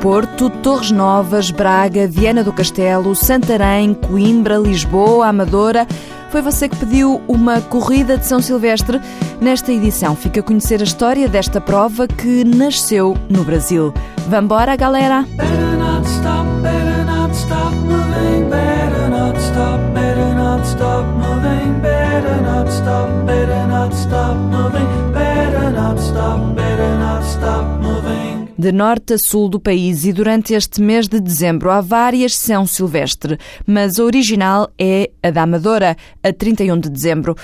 Porto, Torres Novas, Braga, Viana do Castelo, Santarém, Coimbra, Lisboa, Amadora. Foi você que pediu uma corrida de São Silvestre. Nesta edição fica a conhecer a história desta prova que nasceu no Brasil. Vambora, galera! Better not stop, better not stop De norte a sul do país e durante este mês de dezembro há várias São Silvestre, mas a original é a da Amadora, a 31 de dezembro.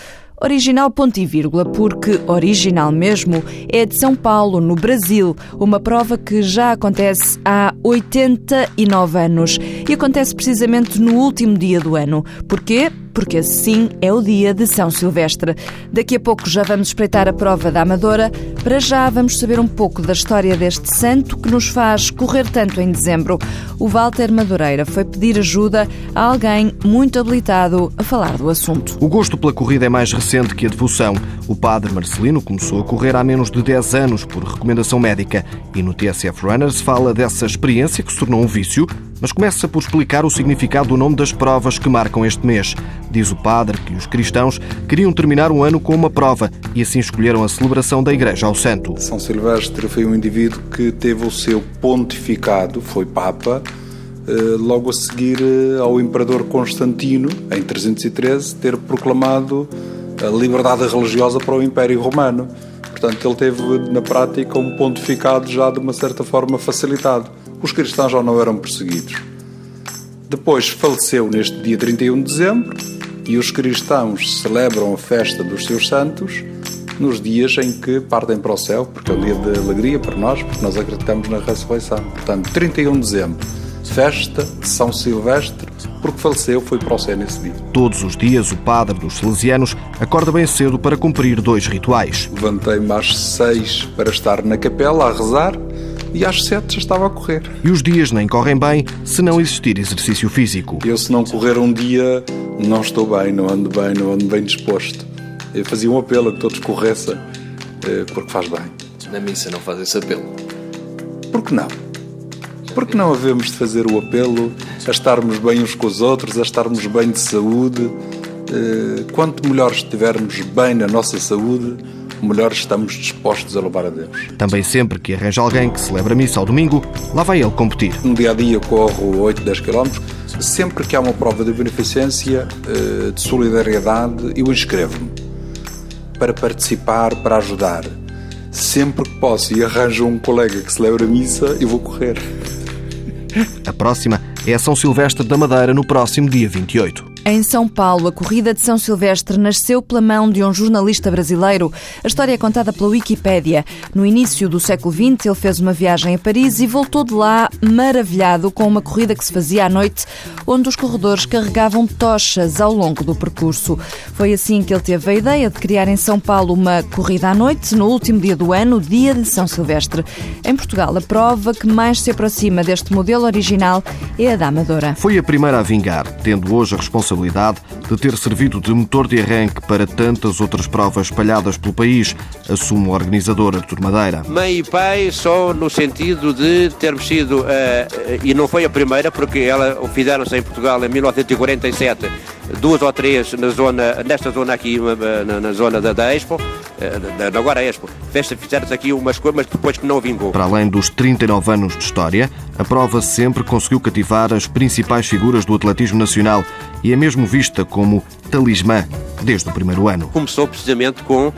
Original ponto e vírgula, porque original mesmo é de São Paulo, no Brasil, uma prova que já acontece há 89 anos e acontece precisamente no último dia do ano. Porquê? Porque assim é o dia de São Silvestre. Daqui a pouco já vamos espreitar a prova da Amadora. Para já vamos saber um pouco da história deste santo que nos faz correr tanto em dezembro. O Walter Madureira foi pedir ajuda a alguém muito habilitado a falar do assunto. O gosto pela corrida é mais recente que a devoção. O padre Marcelino começou a correr há menos de 10 anos por recomendação médica e no TSF Runners fala dessa experiência que se tornou um vício mas começa por explicar o significado do nome das provas que marcam este mês. Diz o padre que os cristãos queriam terminar o ano com uma prova e assim escolheram a celebração da Igreja ao Santo. São Silvestre foi um indivíduo que teve o seu pontificado, foi Papa, eh, logo a seguir eh, ao Imperador Constantino, em 313, ter proclamado a liberdade religiosa para o Império Romano. Portanto, ele teve na prática um pontificado já de uma certa forma facilitado os cristãos já não eram perseguidos. Depois faleceu neste dia 31 de dezembro e os cristãos celebram a festa dos seus santos nos dias em que partem para o céu, porque é um dia de alegria para nós, porque nós acreditamos na ressurreição. Portanto, 31 de dezembro, festa de São Silvestre, porque faleceu, foi para o céu nesse dia. Todos os dias, o padre dos salesianos acorda bem cedo para cumprir dois rituais. Levantei-me às seis para estar na capela a rezar e às sete já estava a correr. E os dias nem correm bem se não existir exercício físico. Eu, se não correr um dia, não estou bem, não ando bem, não ando bem disposto. Eu fazia um apelo a que todos corressem, eh, porque faz bem. Na missa não faz esse apelo? Por que não? Por que não havemos de fazer o apelo a estarmos bem uns com os outros, a estarmos bem de saúde? Eh, quanto melhor estivermos bem na nossa saúde, melhor estamos dispostos a louvar a Deus. Também sempre que arranja alguém que celebra a missa ao domingo, lá vai ele competir. No dia a dia corro 8, 10 km. Sempre que há uma prova de beneficência, eh, de solidariedade, eu inscrevo-me para participar, para ajudar. Sempre que posso e arranjo um colega que celebra a missa, eu vou correr. A próxima é a São Silvestre da Madeira no próximo dia 28. Em São Paulo, a corrida de São Silvestre nasceu pela mão de um jornalista brasileiro. A história é contada pela Wikipédia. No início do século XX, ele fez uma viagem a Paris e voltou de lá maravilhado com uma corrida que se fazia à noite, onde os corredores carregavam tochas ao longo do percurso. Foi assim que ele teve a ideia de criar em São Paulo uma corrida à noite, no último dia do ano, dia de São Silvestre. Em Portugal, a prova que mais se aproxima deste modelo original é a da Amadora. Foi a primeira a vingar, tendo hoje a responsabilidade responsabilidade de ter servido de motor de arranque para tantas outras provas espalhadas pelo país, assume o organizador Artur Madeira. Mãe e pai só no sentido de termos sido, uh, e não foi a primeira, porque ela fizeram-se em Portugal em 1947, duas ou três na zona, nesta zona aqui, na, na zona da, da Expo, uh, agora a Expo, fizeram-se aqui umas coisas, mas depois que não vingou. Para além dos 39 anos de história, a prova sempre conseguiu cativar as principais figuras do atletismo nacional e é mesmo vista como talismã desde o primeiro ano. Começou precisamente com uh,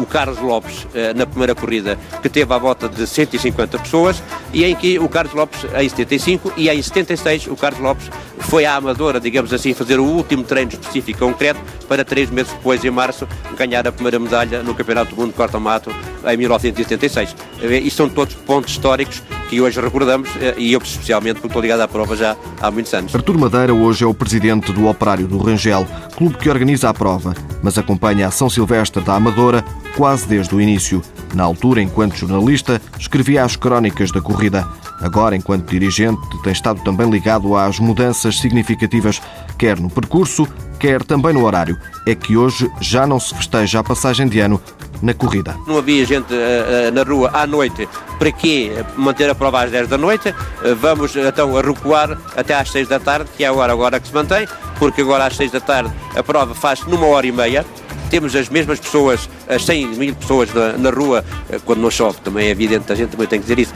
o Carlos Lopes uh, na primeira corrida, que teve à volta de 150 pessoas, e em que o Carlos Lopes, em 75 e em 76, o Carlos Lopes foi à Amadora, digamos assim, fazer o último treino específico concreto para três meses depois, em março, ganhar a primeira medalha no Campeonato do Mundo de Corta-Mato em 1976. E são todos pontos históricos que hoje recordamos e eu especialmente porque estou ligado à prova já há muitos anos. Artur Madeira hoje é o presidente do Operário do Rangel, clube que organiza a prova, mas acompanha a São Silvestre da Amadora quase desde o início. Na altura, enquanto jornalista, escrevia as crónicas da corrida. Agora, enquanto dirigente, tem estado também ligado às mudanças significativas, quer no percurso, quer também no horário. É que hoje já não se festeja a passagem de ano na corrida. Não havia gente uh, na rua à noite. Para quê manter a prova às 10 da noite? Uh, vamos então recuar até às 6 da tarde, que é a hora agora que se mantém, porque agora às 6 da tarde a prova faz numa hora e meia temos as mesmas pessoas, as 100 mil pessoas na, na, rua, quando não chove, também é evidente, a gente também tem que dizer isso,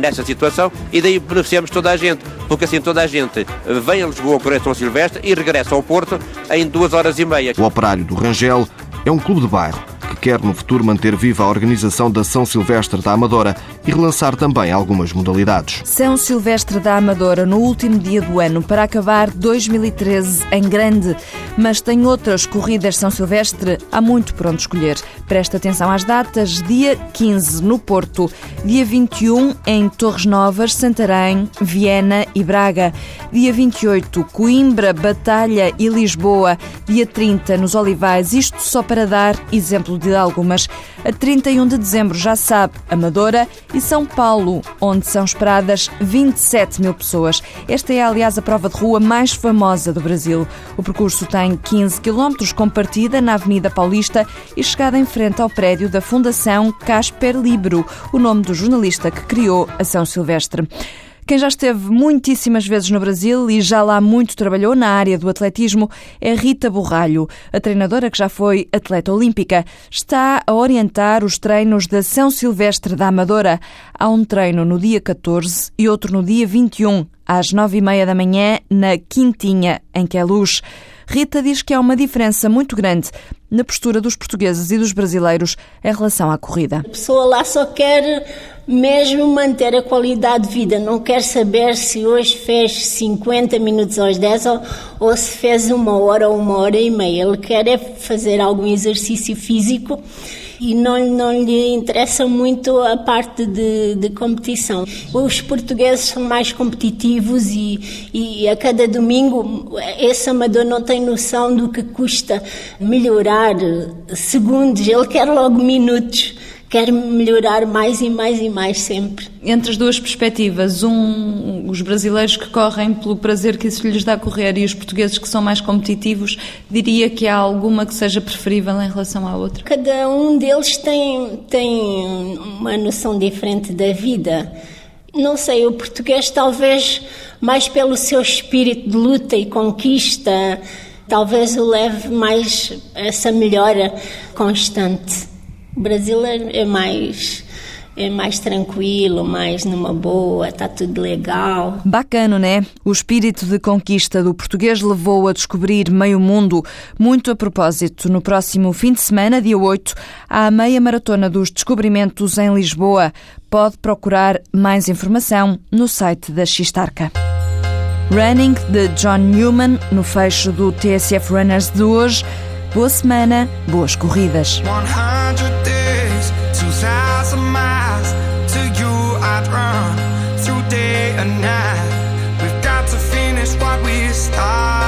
nessa situação, e daí beneficiamos toda a gente, porque assim toda a gente vem a Lisboa correr São Silvestre e regressa ao Porto em duas horas e meia. O Operário do Rangel é um clube de bairro quer no futuro manter viva a organização da São Silvestre da Amadora e relançar também algumas modalidades. São Silvestre da Amadora no último dia do ano para acabar 2013 em grande, mas tem outras corridas São Silvestre há muito por onde escolher. Presta atenção às datas: dia 15 no Porto, dia 21 em Torres Novas, Santarém, Viena e Braga, dia 28 Coimbra, Batalha e Lisboa, dia 30 nos Olivais, isto só para dar exemplo de algumas. A 31 de dezembro, já sabe, Amadora e São Paulo, onde são esperadas 27 mil pessoas. Esta é, aliás, a prova de rua mais famosa do Brasil. O percurso tem 15 quilómetros, com partida na Avenida Paulista e chegada em frente ao prédio da Fundação Casper Libro, o nome do jornalista que criou a São Silvestre. Quem já esteve muitíssimas vezes no Brasil e já lá muito trabalhou na área do atletismo é Rita Borralho. A treinadora que já foi atleta olímpica está a orientar os treinos da São Silvestre da Amadora. Há um treino no dia 14 e outro no dia 21, às nove e meia da manhã, na Quintinha, em Queluz. Rita diz que há uma diferença muito grande na postura dos portugueses e dos brasileiros em relação à corrida. A pessoa lá só quer mesmo manter a qualidade de vida, não quer saber se hoje fez 50 minutos aos 10 ou, ou se fez uma hora ou uma hora e meia. Ele quer é fazer algum exercício físico e não, não lhe interessa muito a parte de, de competição. Os portugueses são mais competitivos e, e a cada domingo esse amador não tem noção do que custa melhorar segundos, ele quer logo minutos quer melhorar mais e mais e mais sempre. Entre as duas perspectivas, um, os brasileiros que correm pelo prazer que isso lhes dá a correr e os portugueses que são mais competitivos, diria que há alguma que seja preferível em relação à outra? Cada um deles tem, tem uma noção diferente da vida. Não sei, o português talvez mais pelo seu espírito de luta e conquista, talvez o leve mais essa melhora constante. O Brasil é, é mais é mais tranquilo, mais numa boa, está tudo legal. Bacana, né? O espírito de conquista do português levou a descobrir meio mundo. Muito a propósito, no próximo fim de semana, dia 8, há a meia maratona dos descobrimentos em Lisboa. Pode procurar mais informação no site da Xistarca. Running de John Newman, no fecho do TSF Runners de hoje. Boa semana, boas corridas. 100